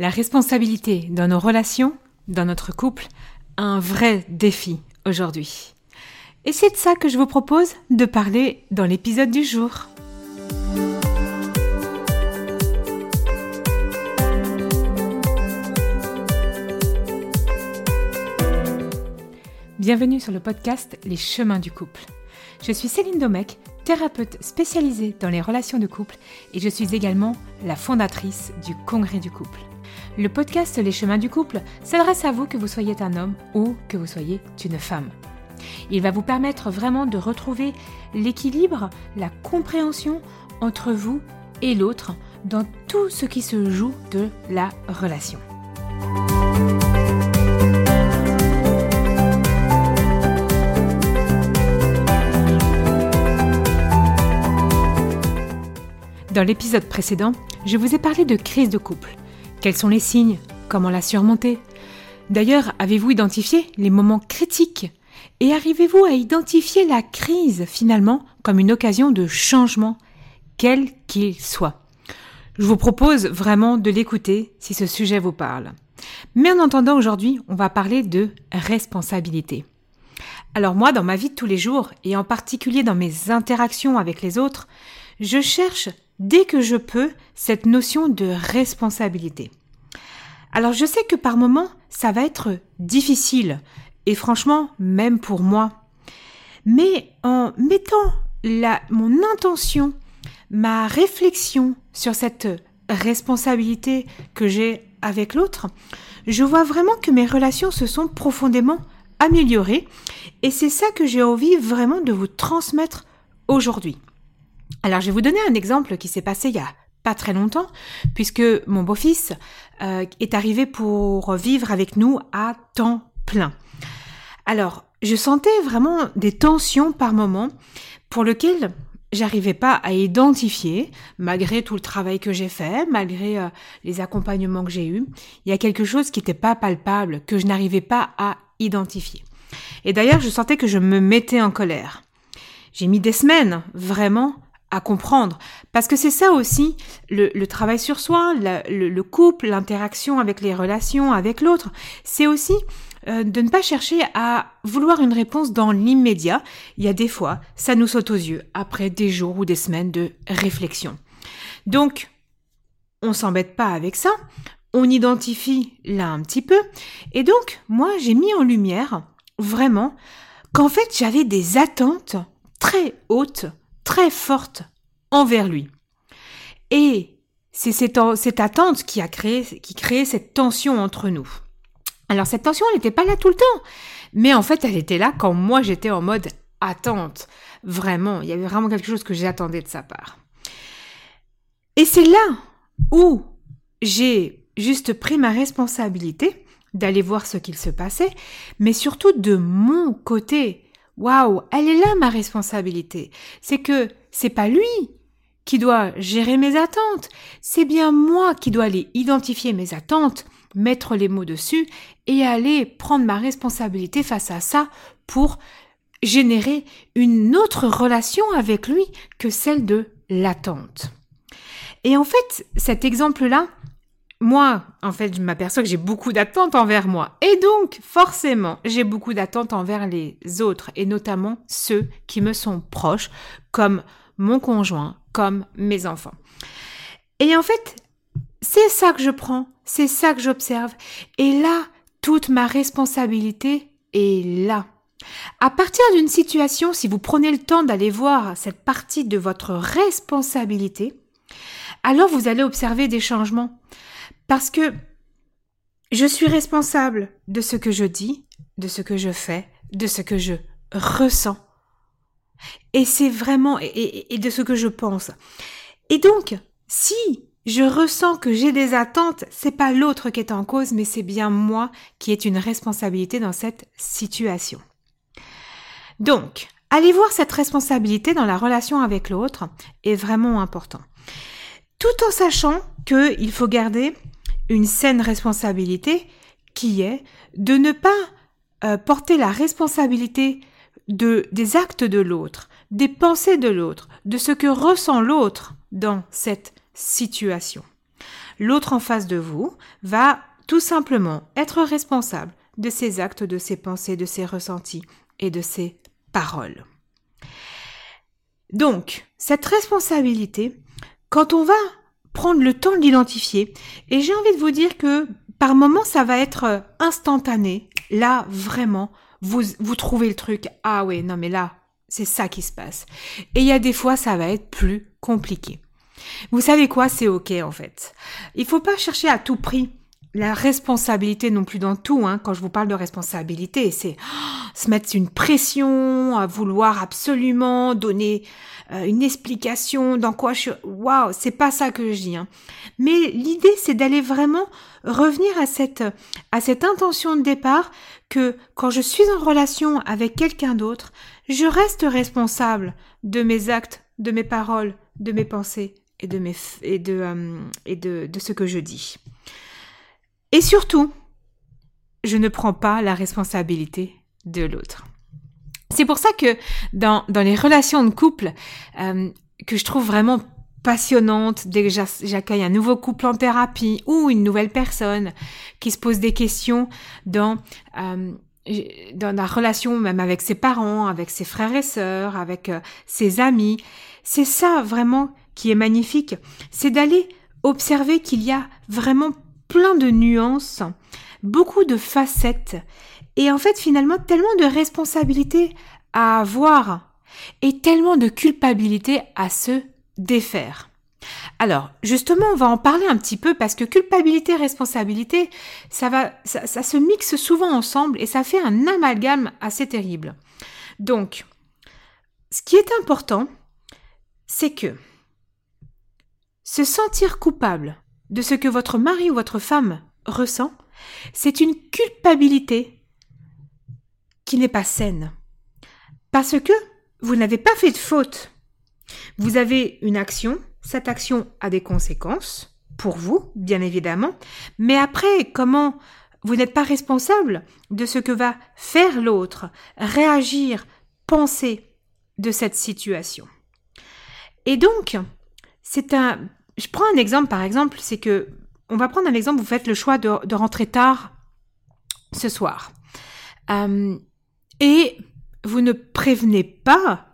La responsabilité dans nos relations, dans notre couple, un vrai défi aujourd'hui. Et c'est de ça que je vous propose de parler dans l'épisode du jour. Bienvenue sur le podcast Les chemins du couple. Je suis Céline Domecq, thérapeute spécialisée dans les relations de couple et je suis également la fondatrice du Congrès du couple. Le podcast Les chemins du couple s'adresse à vous que vous soyez un homme ou que vous soyez une femme. Il va vous permettre vraiment de retrouver l'équilibre, la compréhension entre vous et l'autre dans tout ce qui se joue de la relation. Dans l'épisode précédent, je vous ai parlé de crise de couple. Quels sont les signes? Comment la surmonter? D'ailleurs, avez-vous identifié les moments critiques? Et arrivez-vous à identifier la crise finalement comme une occasion de changement, quel qu'il soit? Je vous propose vraiment de l'écouter si ce sujet vous parle. Mais en entendant aujourd'hui, on va parler de responsabilité. Alors moi, dans ma vie de tous les jours, et en particulier dans mes interactions avec les autres, je cherche dès que je peux cette notion de responsabilité. Alors je sais que par moments, ça va être difficile, et franchement, même pour moi. Mais en mettant la, mon intention, ma réflexion sur cette responsabilité que j'ai avec l'autre, je vois vraiment que mes relations se sont profondément améliorées, et c'est ça que j'ai envie vraiment de vous transmettre aujourd'hui. Alors, je vais vous donner un exemple qui s'est passé il y a pas très longtemps, puisque mon beau-fils euh, est arrivé pour vivre avec nous à temps plein. Alors, je sentais vraiment des tensions par moment pour lesquelles j'arrivais pas à identifier, malgré tout le travail que j'ai fait, malgré euh, les accompagnements que j'ai eus. Il y a quelque chose qui n'était pas palpable, que je n'arrivais pas à identifier. Et d'ailleurs, je sentais que je me mettais en colère. J'ai mis des semaines, vraiment, à comprendre. Parce que c'est ça aussi, le, travail sur soi, le, couple, l'interaction avec les relations avec l'autre. C'est aussi euh, de ne pas chercher à vouloir une réponse dans l'immédiat. Il y a des fois, ça nous saute aux yeux après des jours ou des semaines de réflexion. Donc, on s'embête pas avec ça. On identifie là un petit peu. Et donc, moi, j'ai mis en lumière vraiment qu'en fait, j'avais des attentes très hautes très forte envers lui. Et c'est cette, attente qui a créé, qui cette tension entre nous. Alors cette tension, elle n'était pas là tout le temps, mais en fait, elle était là quand moi j'étais en mode attente. Vraiment, il y avait vraiment quelque chose que j'attendais de sa part. Et c'est là où j'ai juste pris ma responsabilité d'aller voir ce qu'il se passait, mais surtout de mon côté, Waouh, elle est là ma responsabilité. C'est que c'est pas lui qui doit gérer mes attentes, c'est bien moi qui dois aller identifier mes attentes, mettre les mots dessus et aller prendre ma responsabilité face à ça pour générer une autre relation avec lui que celle de l'attente. Et en fait, cet exemple-là, moi, en fait, je m'aperçois que j'ai beaucoup d'attentes envers moi. Et donc, forcément, j'ai beaucoup d'attentes envers les autres, et notamment ceux qui me sont proches, comme mon conjoint, comme mes enfants. Et en fait, c'est ça que je prends, c'est ça que j'observe. Et là, toute ma responsabilité est là. À partir d'une situation, si vous prenez le temps d'aller voir cette partie de votre responsabilité, alors vous allez observer des changements. Parce que je suis responsable de ce que je dis, de ce que je fais, de ce que je ressens. Et c'est vraiment, et, de ce que je pense. Et donc, si je ressens que j'ai des attentes, c'est pas l'autre qui est en cause, mais c'est bien moi qui ai une responsabilité dans cette situation. Donc, aller voir cette responsabilité dans la relation avec l'autre est vraiment important. Tout en sachant qu'il faut garder une saine responsabilité qui est de ne pas euh, porter la responsabilité de, des actes de l'autre, des pensées de l'autre, de ce que ressent l'autre dans cette situation. l'autre en face de vous va tout simplement être responsable de ses actes, de ses pensées, de ses ressentis et de ses paroles. Donc, cette responsabilité, quand on va prendre le temps de l'identifier, et j'ai envie de vous dire que par moments ça va être instantané, là vraiment, vous, vous trouvez le truc, ah ouais, non mais là, c'est ça qui se passe. Et il y a des fois, ça va être plus compliqué. Vous savez quoi, c'est ok en fait. Il faut pas chercher à tout prix la responsabilité non plus dans tout. Hein. Quand je vous parle de responsabilité, c'est se mettre une pression, à vouloir absolument donner euh, une explication dans quoi je suis. Waouh, c'est pas ça que je dis. Hein. Mais l'idée, c'est d'aller vraiment revenir à cette à cette intention de départ que quand je suis en relation avec quelqu'un d'autre, je reste responsable de mes actes, de mes paroles, de mes pensées et de mes et de euh, et de, de ce que je dis. Et surtout, je ne prends pas la responsabilité de l'autre. C'est pour ça que dans, dans les relations de couple, euh, que je trouve vraiment passionnante dès que j'accueille un nouveau couple en thérapie ou une nouvelle personne qui se pose des questions dans euh, dans la relation même avec ses parents, avec ses frères et sœurs, avec euh, ses amis. C'est ça vraiment qui est magnifique, c'est d'aller observer qu'il y a vraiment plein de nuances, beaucoup de facettes, et en fait finalement tellement de responsabilités à avoir et tellement de culpabilité à se défaire. Alors, justement, on va en parler un petit peu parce que culpabilité, responsabilité, ça va, ça, ça, se mixe souvent ensemble et ça fait un amalgame assez terrible. Donc, ce qui est important, c'est que se sentir coupable de ce que votre mari ou votre femme ressent, c'est une culpabilité qui n'est pas saine. Parce que vous n'avez pas fait de faute. Vous avez une action, cette action a des conséquences, pour vous, bien évidemment, mais après, comment vous n'êtes pas responsable de ce que va faire l'autre, réagir, penser de cette situation? Et donc, c'est un je prends un exemple, par exemple, c'est que, on va prendre un exemple, vous faites le choix de, rentrer tard ce soir. Euh, et vous ne prévenez pas,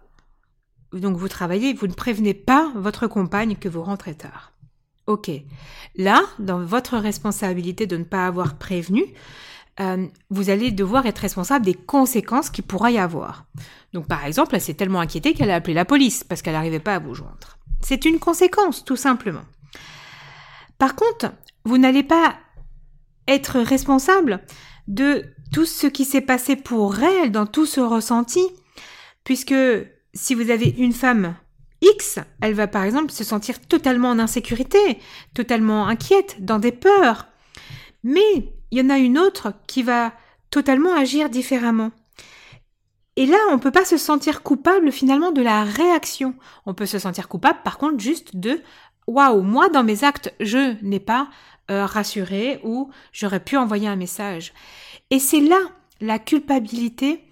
donc vous travaillez, vous ne prévenez pas votre compagne que vous rentrez tard. Ok. Là, dans votre responsabilité de ne pas avoir prévenu, euh, vous allez devoir être responsable des conséquences qu'il pourra y avoir. Donc par exemple, elle s'est tellement inquiétée qu'elle a appelé la police parce qu'elle n'arrivait pas à vous joindre. C'est une conséquence, tout simplement. Par contre, vous n'allez pas être responsable de tout ce qui s'est passé pour elle dans tout ce ressenti, puisque si vous avez une femme X, elle va par exemple se sentir totalement en insécurité, totalement inquiète, dans des peurs. Mais il y en a une autre qui va totalement agir différemment. Et là, on peut pas se sentir coupable finalement de la réaction. On peut se sentir coupable par contre juste de waouh, moi dans mes actes, je n'ai pas euh, rassuré ou j'aurais pu envoyer un message. Et c'est là la culpabilité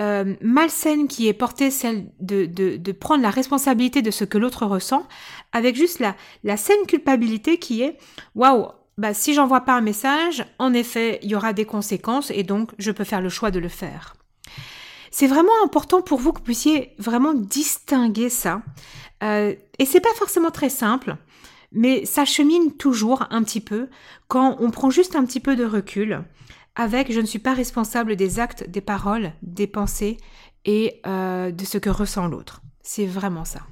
euh, malsaine qui est portée, celle de, de, de, prendre la responsabilité de ce que l'autre ressent, avec juste la, la saine culpabilité qui est waouh, bah, si j'envoie pas un message, en effet, il y aura des conséquences et donc je peux faire le choix de le faire. C'est vraiment important pour vous que vous puissiez vraiment distinguer ça. Euh, et c'est pas forcément très simple, mais ça chemine toujours un petit peu quand on prend juste un petit peu de recul avec je ne suis pas responsable des actes, des paroles, des pensées et euh, de ce que ressent l'autre. C'est vraiment ça.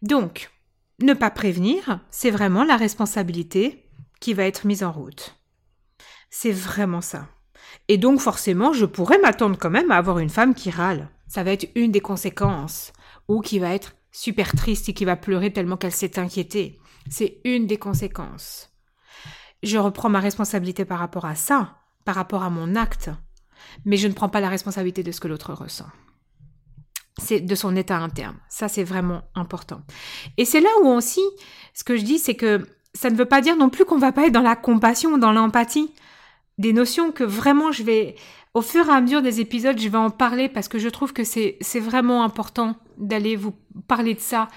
Donc, ne pas prévenir, c'est vraiment la responsabilité qui va être mise en route. C'est vraiment ça. Et donc forcément, je pourrais m'attendre quand même à avoir une femme qui râle. Ça va être une des conséquences. Ou qui va être super triste et qui va pleurer tellement qu'elle s'est inquiétée. C'est une des conséquences. Je reprends ma responsabilité par rapport à ça, par rapport à mon acte, mais je ne prends pas la responsabilité de ce que l'autre ressent. C'est de son état interne. Ça, c'est vraiment important. Et c'est là où aussi, ce que je dis, c'est que ça ne veut pas dire non plus qu'on va pas être dans la compassion dans l'empathie des notions que vraiment je vais au fur et à mesure des épisodes, je vais en parler parce que je trouve que c'est vraiment important d'aller vous parler de ça,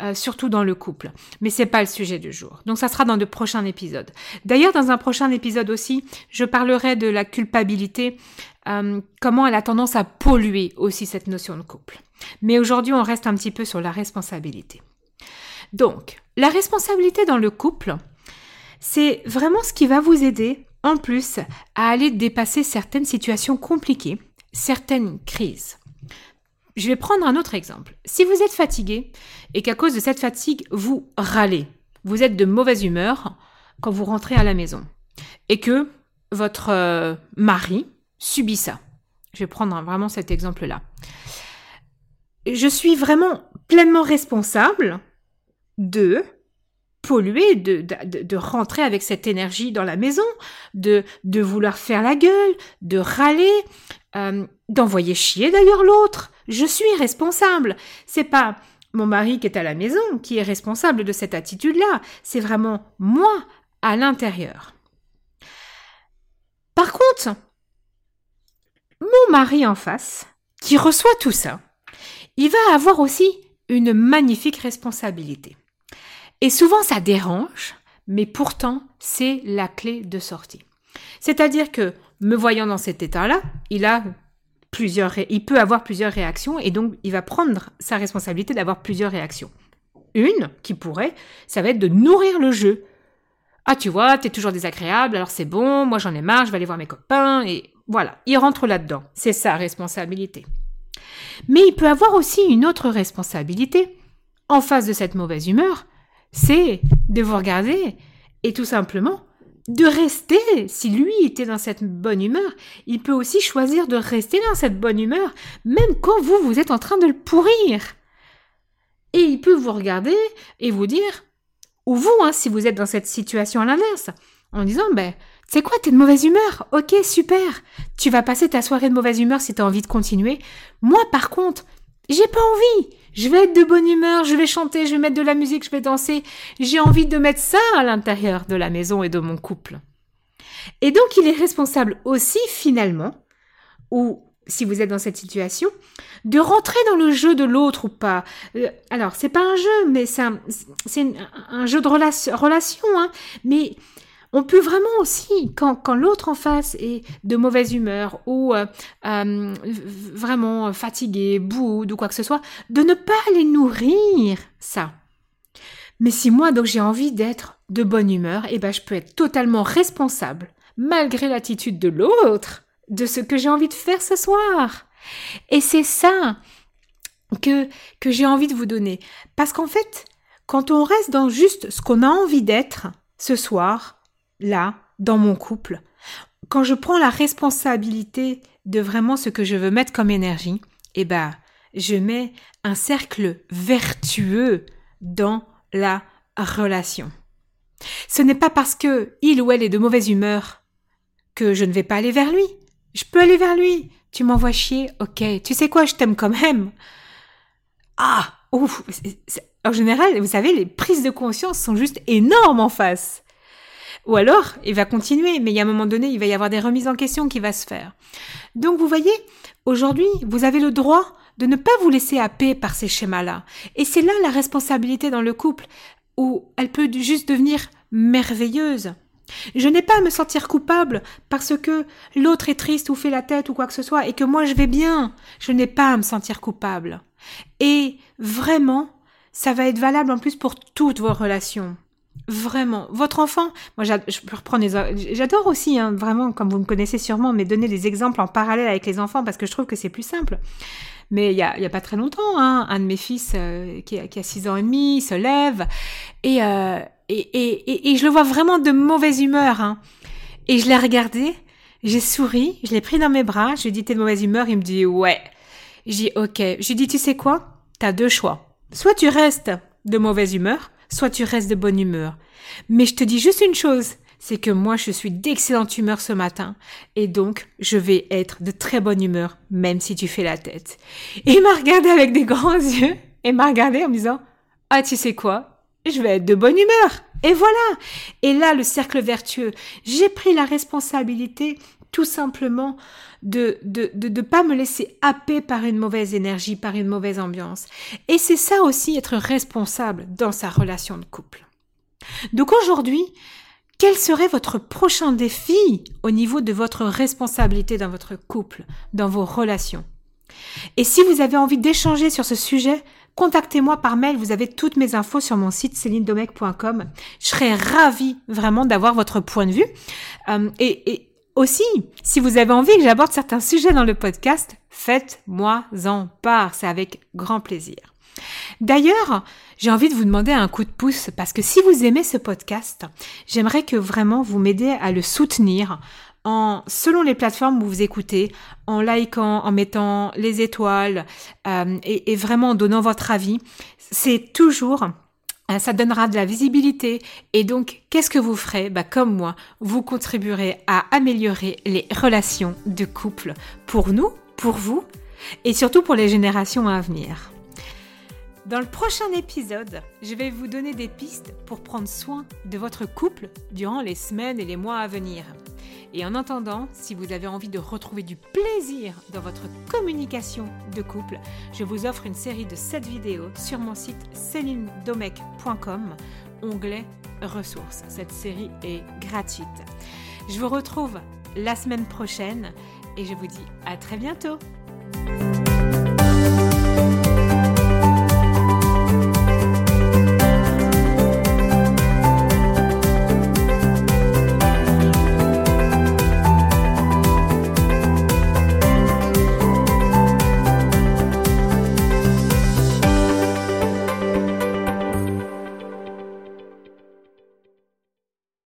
euh, surtout dans le couple. Mais c'est pas le sujet du jour. Donc ça sera dans de prochains épisodes. D'ailleurs, dans un prochain épisode aussi, je parlerai de la culpabilité, euh, comment elle a tendance à polluer aussi cette notion de couple. Mais aujourd'hui, on reste un petit peu sur la responsabilité. Donc, la responsabilité dans le couple, c'est vraiment ce qui va vous aider en plus à aller dépasser certaines situations compliquées, certaines crises. Je vais prendre un autre exemple. Si vous êtes fatigué et qu'à cause de cette fatigue, vous râlez, vous êtes de mauvaise humeur quand vous rentrez à la maison et que votre euh, mari subit ça. Je vais prendre vraiment cet exemple-là. Je suis vraiment pleinement responsable de de, de, rentrer avec cette énergie dans la maison, de, de vouloir faire la gueule, de râler, euh, d'envoyer chier d'ailleurs l'autre. Je suis responsable. C'est pas mon mari qui est à la maison qui est responsable de cette attitude-là. C'est vraiment moi à l'intérieur. Par contre, mon mari en face, qui reçoit tout ça, il va avoir aussi une magnifique responsabilité. Et souvent ça dérange, mais pourtant c'est la clé de sortie. C'est-à-dire que me voyant dans cet état-là, il a plusieurs, il peut avoir plusieurs réactions et donc il va prendre sa responsabilité d'avoir plusieurs réactions. Une qui pourrait, ça va être de nourrir le jeu. Ah tu vois, t'es toujours désagréable, alors c'est bon, moi j'en ai marre, je vais aller voir mes copains et voilà, il rentre là-dedans. C'est sa responsabilité. Mais il peut avoir aussi une autre responsabilité en face de cette mauvaise humeur, c'est de vous regarder et tout simplement de rester. Si lui était dans cette bonne humeur, il peut aussi choisir de rester dans cette bonne humeur, même quand vous, vous êtes en train de le pourrir. Et il peut vous regarder et vous dire, ou vous, hein, si vous êtes dans cette situation à l'inverse, en disant, ben, c'est quoi, t'es de mauvaise humeur Ok, super. Tu vas passer ta soirée de mauvaise humeur si t'as envie de continuer. Moi, par contre, j'ai pas envie. Je vais être de bonne humeur, je vais chanter, je vais mettre de la musique, je vais danser. J'ai envie de mettre ça à l'intérieur de la maison et de mon couple. Et donc, il est responsable aussi, finalement, ou si vous êtes dans cette situation, de rentrer dans le jeu de l'autre ou pas. Euh, alors, c'est pas un jeu, mais c'est un, jeu de relation, hein, mais on peut vraiment aussi, quand, l'autre en face est de mauvaise humeur ou euh, euh, vraiment fatigué, boude ou quoi que ce soit, de ne pas les nourrir, ça. Mais si moi, donc j'ai envie d'être de bonne humeur, eh ben je peux être totalement responsable, malgré l'attitude de l'autre, de ce que j'ai envie de faire ce soir. Et c'est ça que, que j'ai envie de vous donner. Parce qu'en fait, quand on reste dans juste ce qu'on a envie d'être ce soir, là, dans mon couple, quand je prends la responsabilité de vraiment ce que je veux mettre comme énergie, eh ben, je mets un cercle vertueux dans la relation. Ce n'est pas parce que il ou elle est de mauvaise humeur que je ne vais pas aller vers lui. Je peux aller vers lui. Tu m'envoies chier, ok. Tu sais quoi, je t'aime quand même. Ah, ouf. En général, vous savez, les prises de conscience sont juste énormes en face. Ou alors, il va continuer, mais il y a un moment donné, il va y avoir des remises en question qui va se faire. Donc, vous voyez, aujourd'hui, vous avez le droit de ne pas vous laisser happer par ces schémas-là. Et c'est là la responsabilité dans le couple, où elle peut juste devenir merveilleuse. Je n'ai pas à me sentir coupable parce que l'autre est triste ou fait la tête ou quoi que ce soit et que moi je vais bien. Je n'ai pas à me sentir coupable. Et vraiment, ça va être valable en plus pour toutes vos relations. Vraiment. Votre enfant, moi je peux reprendre les... J'adore aussi, hein, vraiment, comme vous me connaissez sûrement, mais donner des exemples en parallèle avec les enfants parce que je trouve que c'est plus simple. Mais il y a, y a pas très longtemps, hein, un de mes fils euh, qui, a, qui a 6 ans et demi se lève et, euh, et, et, et, je le vois vraiment de mauvaise humeur. Hein. Et je l'ai regardé, j'ai souri, je l'ai pris dans mes bras, je lui ai dit t'es de mauvaise humeur, il me dit ouais. J'ai dit ok. Je lui ai dit tu sais quoi? T'as deux choix. Soit tu restes de mauvaise humeur, soit tu restes de bonne humeur. Mais je te dis juste une chose, c'est que moi je suis d'excellente humeur ce matin et donc je vais être de très bonne humeur même si tu fais la tête. Et il m'a regardé avec des grands yeux et m'a regardé en me disant "Ah, tu sais quoi? Je vais être de bonne humeur." Et voilà. Et là le cercle vertueux, j'ai pris la responsabilité tout simplement de de, de, de pas me laisser happer par une mauvaise énergie, par une mauvaise ambiance. Et c'est ça aussi être responsable dans sa relation de couple. Donc aujourd'hui, quel serait votre prochain défi au niveau de votre responsabilité dans votre couple, dans vos relations? Et si vous avez envie d'échanger sur ce sujet, contactez-moi par mail, vous avez toutes mes infos sur mon site célinedomec.com. Je serais ravie vraiment d'avoir votre point de vue. Euh, et aussi, si vous avez envie que j'aborde certains sujets dans le podcast, faites-moi en part, c'est avec grand plaisir. D'ailleurs, j'ai envie de vous demander un coup de pouce parce que si vous aimez ce podcast, j'aimerais que vraiment vous m'aidiez à le soutenir en selon les plateformes où vous écoutez, en likant, en mettant les étoiles euh, et, vraiment en donnant votre avis. C'est toujours ça donnera de la visibilité et donc qu'est-ce que vous ferez? Bah, Comme moi, vous contribuerez à améliorer les relations de couple pour nous, pour vous et surtout pour les générations à venir. Dans le prochain épisode, je vais vous donner des pistes pour prendre soin de votre couple durant les semaines et les mois à venir. Et en attendant, si vous avez envie de retrouver du plaisir dans votre communication de couple, je vous offre une série de 7 vidéos sur mon site celinedomec.com, onglet ressources. Cette série est gratuite. Je vous retrouve la semaine prochaine et je vous dis à très bientôt.